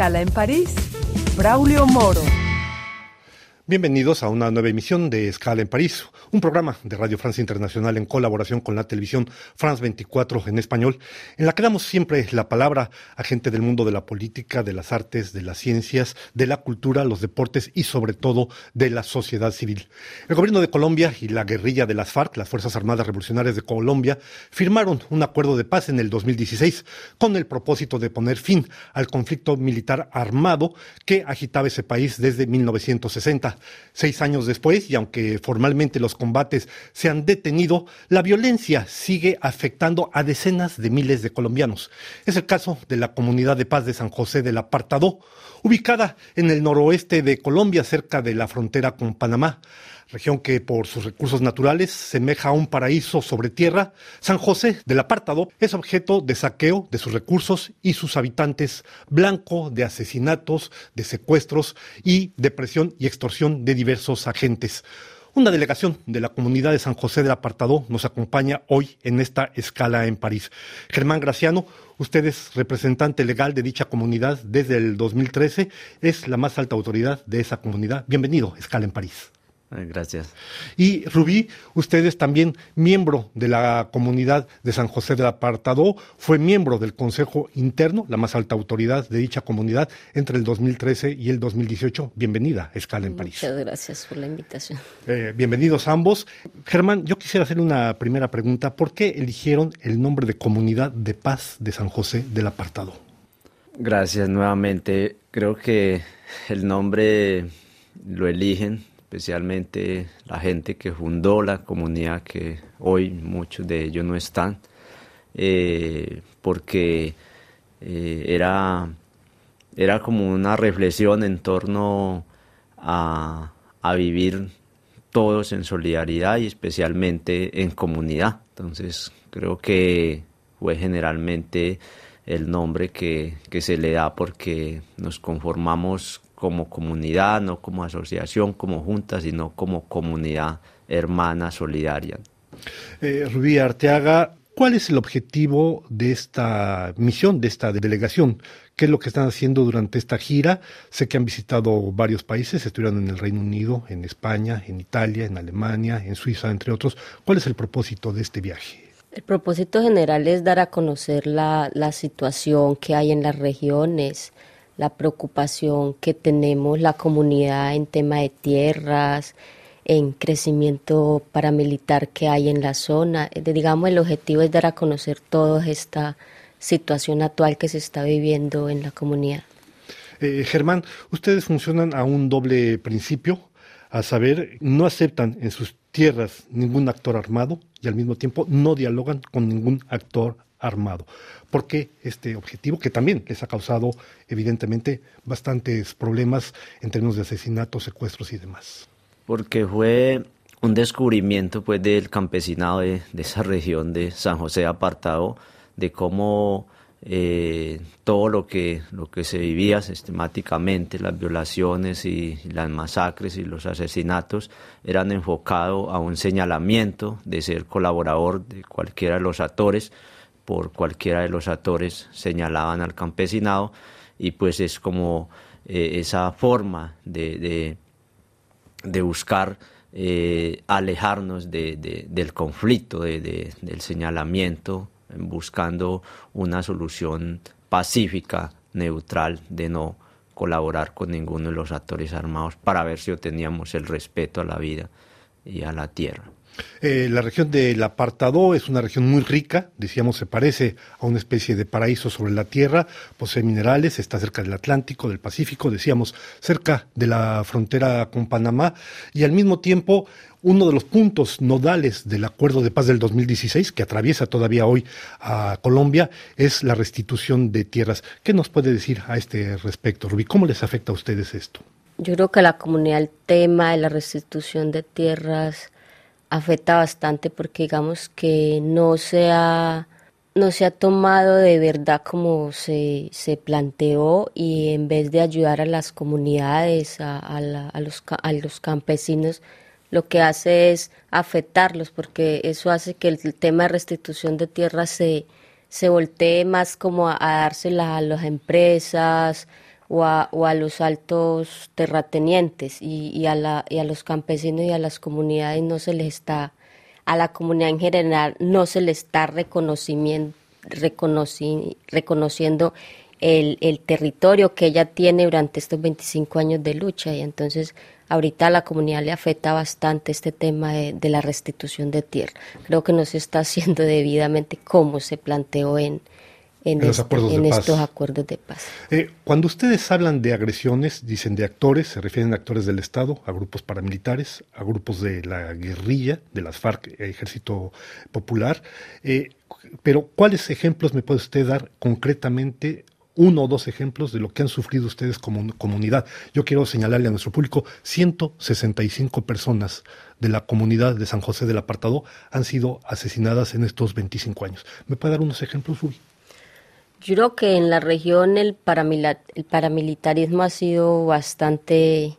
escala en París, Braulio Moro. Bienvenidos a una nueva emisión de Escala en París, un programa de Radio Francia Internacional en colaboración con la televisión France 24 en español, en la que damos siempre la palabra a gente del mundo de la política, de las artes, de las ciencias, de la cultura, los deportes y sobre todo de la sociedad civil. El gobierno de Colombia y la guerrilla de las FARC, las Fuerzas Armadas Revolucionarias de Colombia, firmaron un acuerdo de paz en el 2016 con el propósito de poner fin al conflicto militar armado que agitaba ese país desde 1960. Seis años después, y aunque formalmente los combates se han detenido, la violencia sigue afectando a decenas de miles de colombianos. Es el caso de la comunidad de paz de San José del Apartado, ubicada en el noroeste de Colombia, cerca de la frontera con Panamá región que por sus recursos naturales semeja a un paraíso sobre tierra, San José del Apartado es objeto de saqueo de sus recursos y sus habitantes, blanco de asesinatos, de secuestros y de presión y extorsión de diversos agentes. Una delegación de la comunidad de San José del Apartado nos acompaña hoy en esta escala en París. Germán Graciano, usted es representante legal de dicha comunidad desde el 2013, es la más alta autoridad de esa comunidad. Bienvenido, escala en París. Gracias. Y Rubí, usted es también miembro de la comunidad de San José del Apartado, fue miembro del Consejo Interno, la más alta autoridad de dicha comunidad, entre el 2013 y el 2018. Bienvenida, Escala en París. Muchas gracias por la invitación. Eh, bienvenidos ambos. Germán, yo quisiera hacer una primera pregunta. ¿Por qué eligieron el nombre de Comunidad de Paz de San José del Apartado? Gracias nuevamente. Creo que el nombre lo eligen especialmente la gente que fundó la comunidad, que hoy muchos de ellos no están, eh, porque eh, era, era como una reflexión en torno a, a vivir todos en solidaridad y especialmente en comunidad. Entonces creo que fue generalmente el nombre que, que se le da porque nos conformamos como comunidad, no como asociación, como junta, sino como comunidad hermana solidaria. Eh, Rubí Arteaga, ¿cuál es el objetivo de esta misión, de esta delegación? ¿Qué es lo que están haciendo durante esta gira? Sé que han visitado varios países, estuvieron en el Reino Unido, en España, en Italia, en Alemania, en Suiza, entre otros. ¿Cuál es el propósito de este viaje? El propósito general es dar a conocer la, la situación que hay en las regiones, la preocupación que tenemos la comunidad en tema de tierras, en crecimiento paramilitar que hay en la zona. Eh, digamos, el objetivo es dar a conocer toda esta situación actual que se está viviendo en la comunidad. Eh, Germán, ustedes funcionan a un doble principio, a saber, no aceptan en sus tierras ningún actor armado y al mismo tiempo no dialogan con ningún actor armado. ¿Por qué este objetivo? Que también les ha causado, evidentemente, bastantes problemas en términos de asesinatos, secuestros y demás. Porque fue un descubrimiento pues, del campesinado de, esa región de San José Apartado, de cómo eh, todo lo que, lo que se vivía sistemáticamente, las violaciones y las masacres y los asesinatos, eran enfocados a un señalamiento de ser colaborador de cualquiera de los actores, por cualquiera de los actores señalaban al campesinado y pues es como eh, esa forma de, de, buscar eh, alejarnos de, del conflicto, del señalamiento, buscando una solución pacífica, neutral, de no colaborar con ninguno de los actores armados para ver si obteníamos el respeto a la vida y a la tierra. Eh, la región del Apartado es una región muy rica, decíamos, se parece a una especie de paraíso sobre la tierra, posee minerales, está cerca del Atlántico, del Pacífico, decíamos, cerca de la frontera con Panamá, y al mismo tiempo uno de los puntos nodales del acuerdo de paz del 2016, que atraviesa todavía hoy a Colombia, es la restitución de tierras. ¿Qué nos puede decir a este respecto, Rubí? ¿Cómo les afecta a ustedes esto? Yo creo que la comunidad el tema de la restitución de tierras afecta bastante porque digamos que no se ha, no se ha tomado de verdad como se, se planteó y en vez de ayudar a las comunidades, a, a, los, a los campesinos, lo que hace es afectarlos porque eso hace que el tema de restitución de tierra se, se voltee más como a, dársela a las empresas o a, los altos terratenientes y, a la, y a los campesinos y a las comunidades no se les está, a la comunidad en general no se le está reconocimiento, reconociendo el, el, territorio que ella tiene durante estos 25 años de lucha y entonces ahorita a la comunidad le afecta bastante este tema de, la restitución de tierra. Creo que no se está haciendo debidamente como se planteó en, en, este, estos acuerdos de paz. Eh, cuando ustedes hablan de agresiones, dicen de actores, se refieren a actores del Estado, a grupos paramilitares, a grupos de la guerrilla, de las FARC, Ejército Popular. Eh, pero, ¿cuáles ejemplos me puede usted dar concretamente uno o dos ejemplos de lo que han sufrido ustedes como comunidad. Yo quiero señalarle a nuestro público, 165 personas de la comunidad de San José del Apartado han sido asesinadas en estos 25 años. ¿Me puede dar unos ejemplos, Ubi? Yo creo que en la región el, el paramilitarismo ha sido bastante,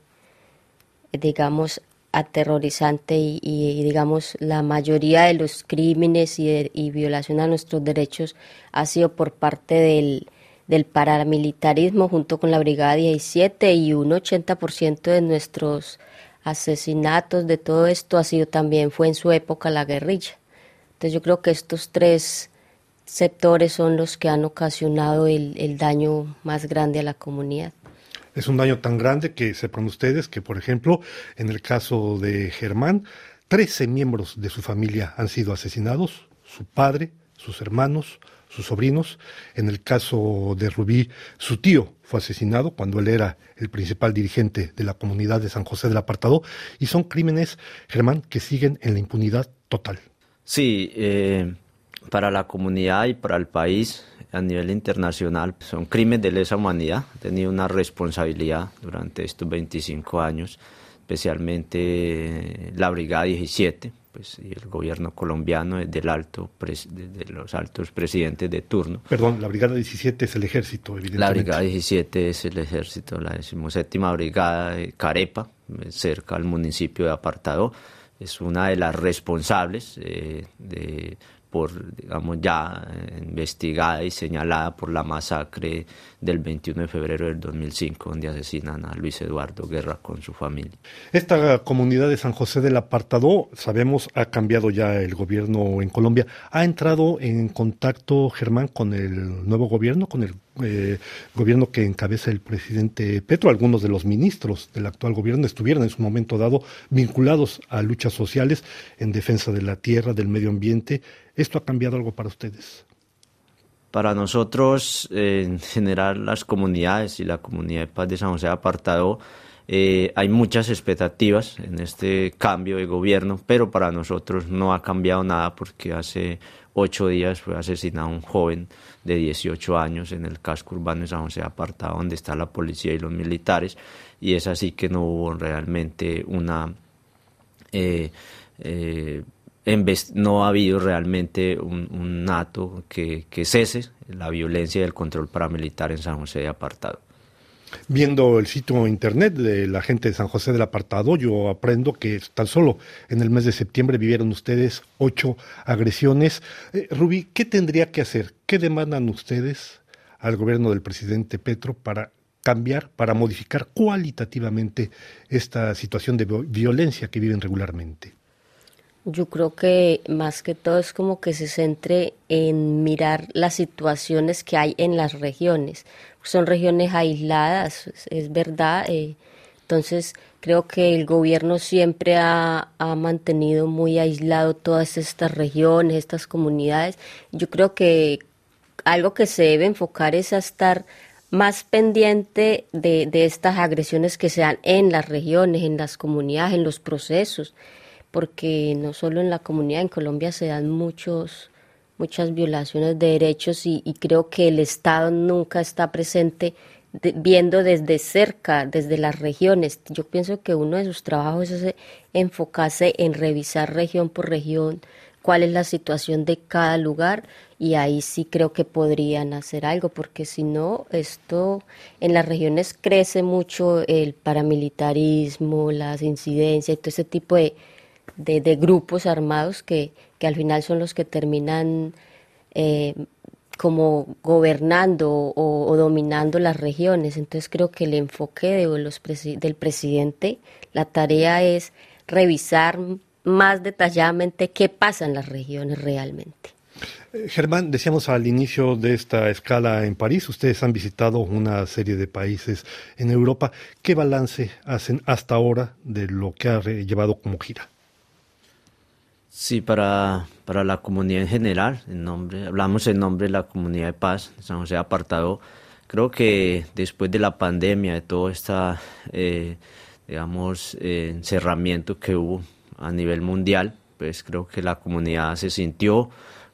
digamos, aterrorizante y, digamos la mayoría de los crímenes y, y violación a nuestros derechos ha sido por parte del, del paramilitarismo junto con la Brigada 17 y un 80% de nuestros asesinatos de todo esto ha sido también fue en su época la guerrilla. Entonces yo creo que estos tres sectores son los que han ocasionado el, daño más grande a la comunidad. Es un daño tan grande que sepan ustedes que, por ejemplo, en el caso de Germán, 13 miembros de su familia han sido asesinados, su padre, sus hermanos, sus sobrinos. En el caso de Rubí, su tío fue asesinado cuando él era el principal dirigente de la comunidad de San José del Apartado. Y son crímenes, Germán, que siguen en la impunidad total. Sí, eh, para la comunidad y para el país a nivel internacional son crímenes de lesa humanidad. Ha tenido una responsabilidad durante estos 25 años, especialmente la Brigada 17, pues, y el gobierno colombiano del alto de, los altos presidentes de turno. Perdón, la Brigada 17 es el ejército, evidentemente. La Brigada 17 es el ejército, la 17 Brigada de Carepa, cerca al municipio de Apartado, es una de las responsables eh, de por, digamos, ya investigada y señalada por la masacre del 21 de febrero del 2005, donde asesinan a Luis Eduardo Guerra con su familia. Esta comunidad de San José del Apartado, sabemos, ha cambiado ya el gobierno en Colombia. ¿Ha entrado en contacto, Germán, con el nuevo gobierno, con el eh, gobierno que encabeza el presidente Petro, algunos de los ministros del actual gobierno estuvieron en su momento dado vinculados a luchas sociales en defensa de la tierra, del medio ambiente. ¿Esto ha cambiado algo para ustedes? Para nosotros, eh, en general, las comunidades y la comunidad de paz de San José Apartado, eh, hay muchas expectativas en este cambio de gobierno, pero para nosotros no ha cambiado nada porque hace ocho días fue asesinado un joven de 18 años en el casco urbano de San José Apartado, donde está la policía y los militares, y es así que no hubo realmente una... Eh, eh, no ha habido realmente un, un nato que, que, cese la violencia y el control paramilitar en San José de Apartado. Viendo el sitio internet de la gente de San José del Apartado, yo aprendo que tan solo en el mes de septiembre vivieron ustedes ocho agresiones. Eh, Rubí, ¿qué tendría que hacer? ¿Qué demandan ustedes al gobierno del presidente Petro para cambiar, para modificar cualitativamente esta situación de violencia que viven regularmente? Yo creo que más que todo es como que se centre en mirar las situaciones que hay en las regiones. Son regiones aisladas, es verdad. Eh, entonces creo que el gobierno siempre ha, ha, mantenido muy aislado todas estas regiones, estas comunidades. Yo creo que algo que se debe enfocar es a estar más pendiente de, de estas agresiones que se dan en las regiones, en las comunidades, en los procesos porque no solo en la comunidad, en Colombia se dan muchos, muchas violaciones de derechos y, creo que el Estado nunca está presente viendo desde cerca, desde las regiones. Yo pienso que uno de sus trabajos es enfocarse en revisar región por región cuál es la situación de cada lugar y ahí sí creo que podrían hacer algo, porque si no, esto en las regiones crece mucho el paramilitarismo, las incidencias todo ese tipo de, de, grupos armados que, que, al final son los que terminan eh, como gobernando o, dominando las regiones. Entonces creo que el enfoque de los del presidente, la tarea es revisar más detalladamente qué pasa en las regiones realmente. Eh, Germán, decíamos al inicio de esta escala en París, ustedes han visitado una serie de países en Europa. ¿Qué balance hacen hasta ahora de lo que ha llevado como gira? Sí, para, para la comunidad en general, en nombre, hablamos en nombre de la comunidad de paz de San José Apartado. Creo que después de la pandemia, de todo este, digamos, eh, encerramiento que hubo a nivel mundial, pues creo que la comunidad se sintió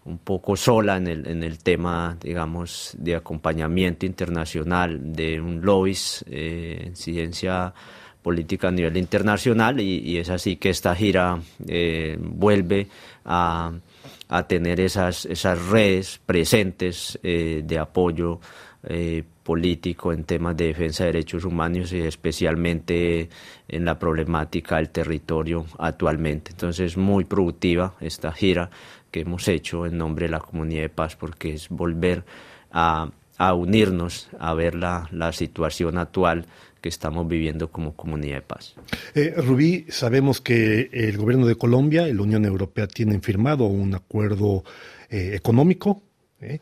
un poco sola en el, en el tema, digamos, de acompañamiento internacional de un lobbies, eh, ciencia política a nivel internacional y, es así que esta gira eh, vuelve a, tener esas, esas redes presentes eh, de apoyo eh, político en temas de defensa de derechos humanos y especialmente en la problemática del territorio actualmente. Entonces, muy productiva esta gira que hemos hecho en nombre de la comunidad de paz porque es volver a, unirnos, a ver la, la situación actual que estamos viviendo como comunidad de paz. Eh, Rubí, sabemos que el gobierno de Colombia y la Unión Europea tienen firmado un acuerdo eh, económico eh,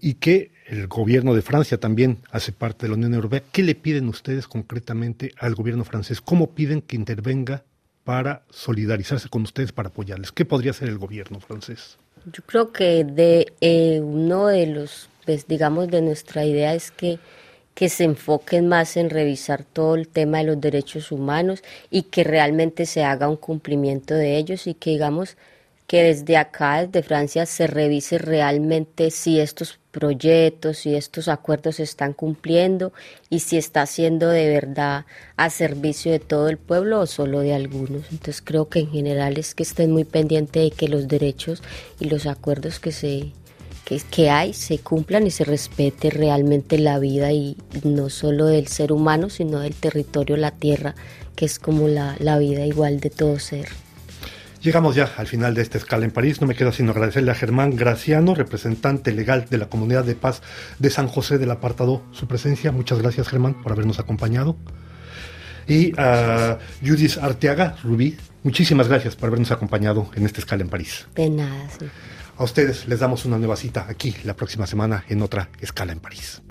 y que el gobierno de Francia también hace parte de la Unión Europea. ¿Qué le piden ustedes concretamente al gobierno francés? ¿Cómo piden que intervenga para solidarizarse con ustedes, para apoyarles? ¿Qué podría hacer el gobierno francés? Yo creo que de uno de los, pues, digamos, de nuestra idea es que que se enfoquen más en revisar todo el tema de los derechos humanos y que realmente se haga un cumplimiento de ellos y que digamos que desde acá, desde Francia, se revise realmente si estos proyectos, y estos acuerdos se están cumpliendo y si está siendo de verdad a servicio de todo el pueblo o solo de algunos. Entonces creo que en general es que estén muy pendientes de que los derechos y los acuerdos que se que, hay se cumplan y se respete realmente la vida y no solo del ser humano, sino del territorio, la tierra, que es como la, la vida igual de todo ser. Llegamos ya al final de esta escala en París. No me queda sino agradecerle a Germán Graciano, representante legal de la Comunidad de Paz de San José del Apartado, su presencia. Muchas gracias, Germán, por habernos acompañado. Y a Judith Arteaga, Rubí, muchísimas gracias por habernos acompañado en esta escala en París. De nada, sí. A ustedes les damos una nueva cita aquí la próxima semana en otra escala en París.